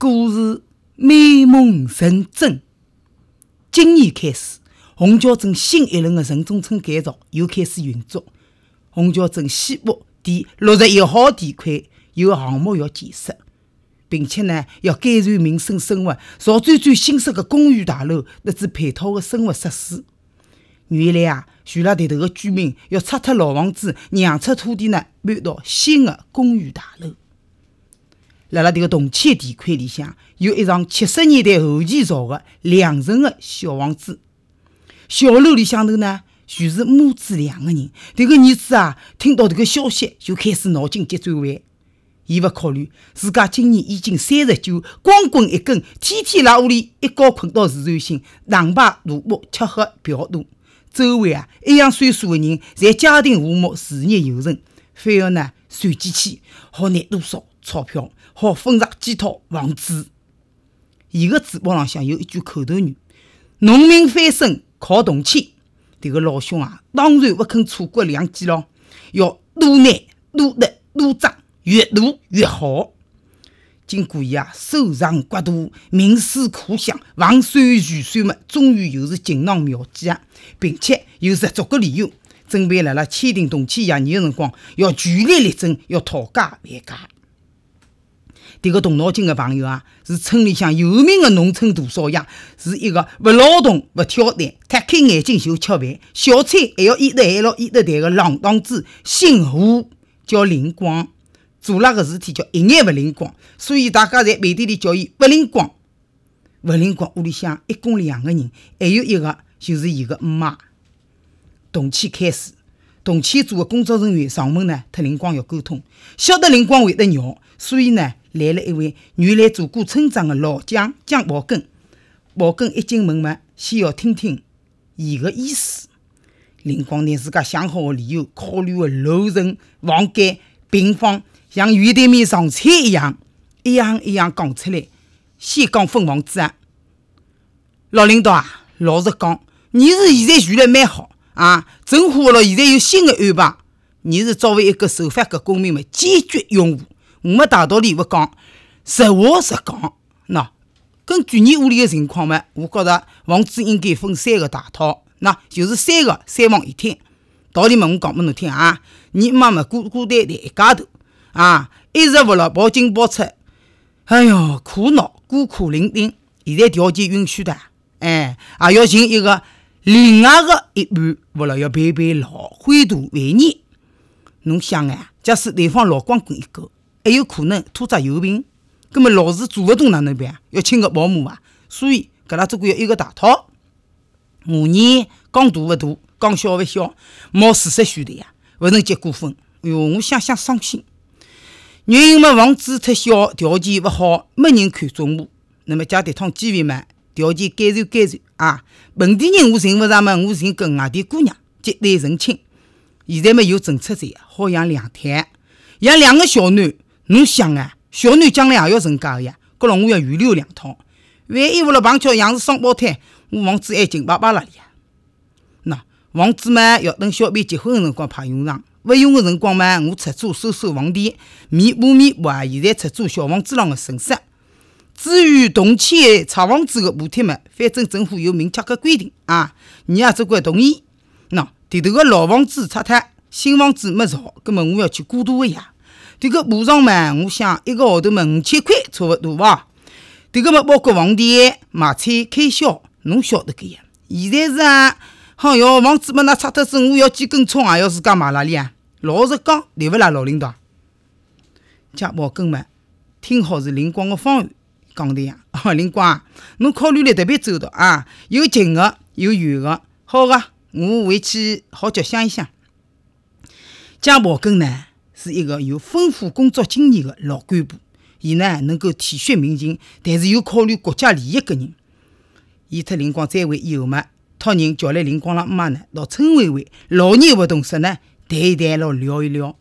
故事美梦成真。今年开始，虹桥镇新一轮的城中村改造又开始运作。虹桥镇西部第六十一号地块有项目要建设，并且呢要改善民生生活，造最最新式的公寓大楼乃至配套的生活设施。原来啊，徐拉地头的居民要拆脱老房子，让出土地呢，搬到新的公寓大楼。辣辣迭个同区地块里向，有一幢七十年代后期造的两层的小房子。小楼里向头呢，全是母子两个人。迭个儿子啊，听到迭个消息就开始脑筋急转弯。伊勿考虑自家今年已经三十九，光棍一根，天天辣屋里一觉困到自然醒，打牌赌博吃喝嫖赌。周围啊，一样岁数的人，侪家庭和睦，事业有成，反而呢，算计起好拿多少钞票，好分上几套房子。伊个嘴巴浪向有一句口头语：“农民翻身靠铜钱。”迭个老兄啊，当然勿肯错过良机咯，要多拿多得多挣，越多越好。经过伊啊，搜肠刮肚、冥思苦想、防算预算么，终于又是锦囊妙计啊，并且有十足个理由，准备辣辣签订动迁协议个辰光，要据理力争，要讨价还价。迭个动脑筋个朋友啊，是村里向有名个农村大少爷，是一个勿劳动、勿挑担、摊开眼睛就吃饭，小菜还要一得还要一得淡个浪荡子，姓胡，叫林光。做那个事体叫一眼勿灵光，所以大家在背地里叫伊勿灵光。勿灵光屋里向一共两个人，还有一个就是伊个姆妈。动迁开始，动迁组的工作人员上门呢，特灵光要沟通，晓得灵光会得绕，所以呢，来了一位原来做过村长的老蒋蒋宝根。宝根一进门嘛，先要听听伊个意思。灵光拿自家想好的理由，考虑的楼层、房间、平方。像鱼对面上菜一样，一样一样讲出来。先讲分房子啊，老领导啊，老实讲，你是现在住了蛮好啊，政府了现在有新的安排，你是作为一个守法的公民们坚决拥护。我没大道理勿讲，实话实讲。喏，根据你屋里的情况嘛，我觉着房子应该分三个大套，那就是三个三房一厅。道理嘛，我讲拨侬听啊，你妈妈孤孤单单一家头。啊，一直为了报进报出，哎哟，苦恼孤苦伶仃。现在条件允许的，哎，还要寻一个另外的一半，勿了要陪陪老，欢度晚年。侬想啊，假使对方老光棍一个，还有可能拖着有病，葛么老是做勿动哪能办？要请个保姆啊。所以，搿拉总归要一个大套。我呢，讲大勿大，讲小勿小，冒四十岁的呀，勿能结过婚。哎哟，我想想伤心。原因嘛，房子太小，条件勿好，没人看中我。那么借迭趟机会嘛，条件改善改善啊！本地人我寻勿着嘛，我寻个外地姑娘结对成亲。现在嘛有政策在，好养两胎，养两个小囡。侬想啊，小囡将来也要成家个呀，搿了我要预留两套。万一为了碰巧养是双胞胎，我房子还紧巴巴了里呀。喏，房子嘛要等小编结婚个辰光派用场。勿用个辰光嘛，我出租收收房钿，弥补弥补啊！现在出租小房子浪个损失。至于动迁拆房子个补贴嘛，反正政府有明确个规定啊，你也只管同意。喏，迭头个老房子拆脱，新房子没造，葛末我要去过渡个呀。迭个补偿嘛，我想一个号头嘛五千块差勿多伐？迭个嘛包括房钿、买菜开销，侬晓得个呀。现在是啊。好哟，房子么那拆脱子，我要几根葱也要自家买哪里啊？老实讲，对勿啦，老领导？贾宝根嘛，听好是灵光的方案，讲的呀。哦，灵光，侬考虑了特别周到啊，有近的，有远的。好个，我回去好叫想一想。贾宝根呢，是一个有丰富工作经验的老干部，伊呢能够体恤民情，但是又考虑国家利益个人。伊特林光再会以后嘛。托人叫来林光拉姆妈呢，到村委会老年活动室呢谈一谈咯，聊一聊。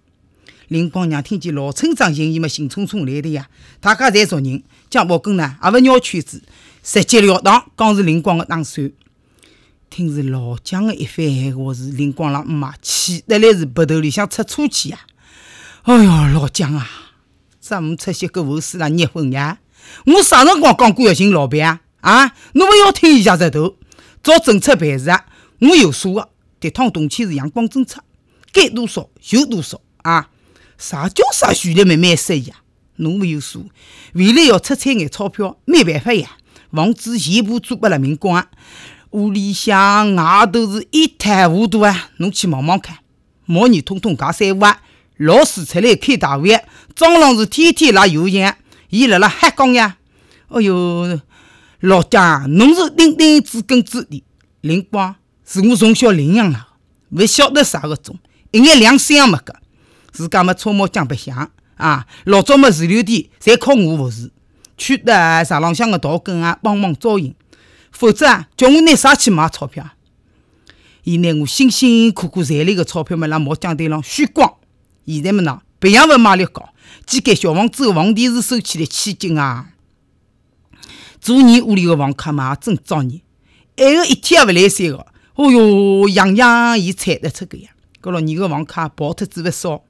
林光娘听见老村长寻伊么，兴冲冲来的呀。大家侪熟人，江宝根呢也勿绕圈子，直截了当讲是林光的打算。听是老蒋的一番闲话，是林光拉姆妈气得来是鼻头里向出粗气呀！哎哟，老蒋啊，怎么出些个后事来捏婚呀？我啥辰光讲过要寻老板啊？啊，侬勿要听伊家石头。照政策办事啊，我有数个。这趟动迁是阳光政策，该多少就多少啊！啥叫啥徐立慢慢说呀？侬没有数，未来要出彩眼钞票，没办法呀。房子全部租拨了民工啊，屋里向外头是一塌糊涂啊！侬去望望看，毛年通通讲三五啊！老师出来开大会，张老是天天拉油钱，伊辣辣瞎讲呀！哎哟！老蒋，侬是顶顶知根知底，灵光是我从小领养了，勿晓得啥个种，一眼良心也没个，自家么搓毛浆白相啊！老早么自留地侪靠我服侍，去的茶浪向个稻根啊，帮忙招营，否则啊，叫我拿啥去买钞票？伊拿我辛辛苦苦赚来个钞票么，辣毛浆堆上虚光。现在么呢，培养物卖力高，几间小房子个房钿是收起来千金啊！做你屋里个房客嘛，真造孽！还有一天也勿来三个，哦哟，样样伊猜得出个呀。搿老你个房客跑脱子勿少，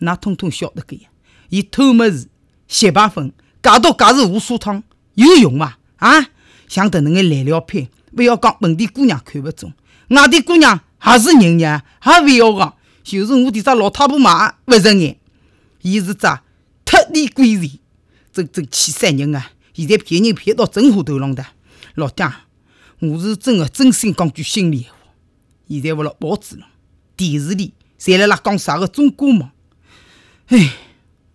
㑚通通晓得个呀。伊偷么事，吸排粉，假毒假是无数趟，有用伐？啊，像迭能个烂料品，勿要讲本地姑娘看勿中，外地姑娘也是人呀，也勿要讲。就是我迭只老太婆嘛，勿顺眼。伊是只特地鬼人，真真气死人啊！现在骗人骗到真火头浪的，老蒋，我是真的真心讲句心里话。现在勿辣报纸了，电视里侪辣辣讲啥个中国梦。唉，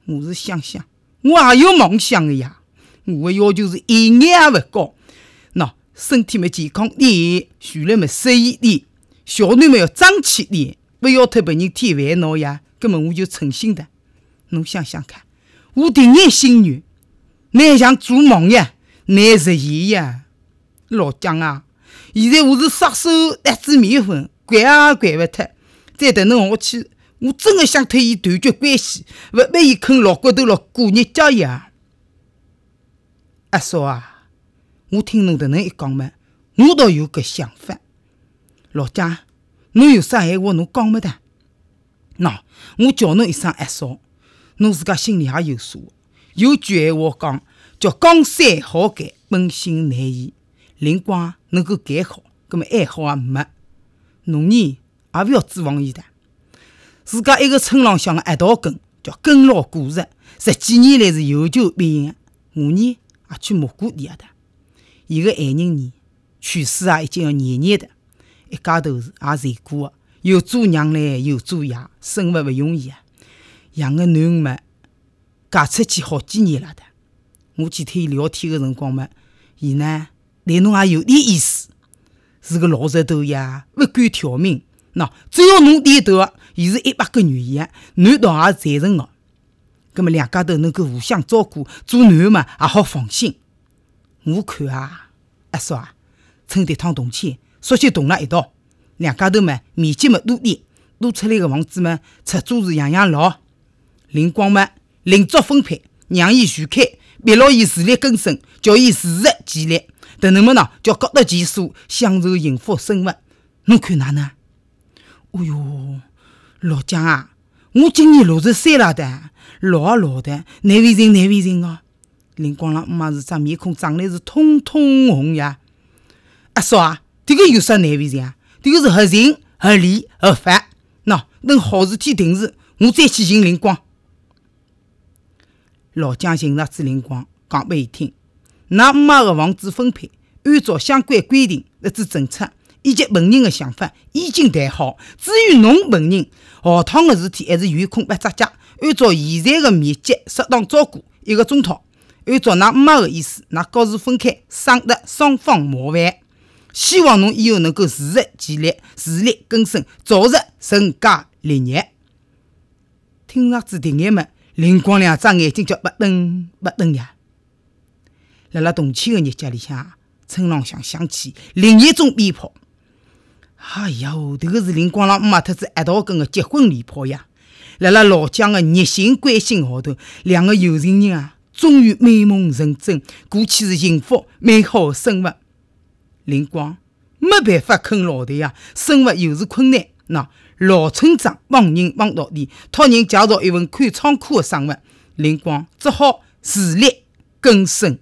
我是想想，我也有梦想的呀。我的要求是一眼也勿高，喏，身体嘛健康点，学历嘛适意点，小囡嘛要争气点，勿要太被人添烦恼呀。根本我就诚心的，侬想想看，我第一心愿。难像做梦呀，难实现呀！老蒋啊，现在我是杀手搭子面粉，管也管勿脱。再等侬下去，我真的想脱伊断绝关系，勿拨伊啃老骨头了过日脚呀！阿嫂啊，我听侬迭能一讲嘛，我倒有个想法。老蒋，侬有啥闲话侬讲没得？喏，我叫侬一声阿嫂，侬自家心里也有数。有句闲话讲，叫江山好改，本性难移。灵光能够改好，葛么爱好也没。侬呢，也勿要指望伊的。自家一个村浪向个一道根，叫根牢果实，十几年来是有求必应。我呢，也去摸过底下的。伊个爱人呢，去世啊，已经要廿年的。一家头是也随过个，又做娘唻，又做爷，生活勿容易啊。养个囡恩们。嫁出去好几年了的，我去听伊聊天个辰光嘛，伊呢对侬也有点意思，是个老实头呀，勿敢挑明。喏，只要侬点头，伊是一百个愿意，侬倒也赞成个。葛么两家头能够互相照顾，做囡嘛也好放心。我看啊，阿叔啊，趁迭趟动迁，索性动了一道，两家头嘛面积嘛多点，多出来个房子嘛出租是样样老，灵光嘛。另作分配，让伊全开，逼牢伊自力更生，叫伊自食其力。迭能么呢？叫各得其所，享受幸福生活。侬看哪能？哦哟，老蒋啊，我今年六十三了的，老啊老的，难为情难为情哦。灵光郎姆妈是张面孔长得是通通红呀。阿嫂啊，这个有啥难为情啊？这个是合情合理合法。喏，等好事体定时，我再去寻林光。老蒋寻着子林光，讲拨伊听：，㑚姆妈个房子分配，按照相关规定、日子政策以及本人个想法，已经谈好。至于侬本人，下趟个事体还是有空八只脚，按照现在个面积，适当照顾一个钟头。按照㑚姆妈个意思，㑚各自分开，省得双方麻烦。希望侬以后能够自食其力，自力更生，早日成家立业。听上子第眼么？灵光两只眼睛叫不瞪不瞪呀！辣辣动迁的日脚里向，村浪向响起另一种鞭炮。哎呀，迭个是灵光郎姆妈特子一道跟的结婚礼炮呀！辣辣老蒋的热心关心下头，两个有情人啊，终于美梦成真，过起是幸福美好的生活。林光没办法啃老的呀，生活又是困难，喏。老村长帮人帮到底，托人介绍一份看仓库的生活，林光只好自力更生。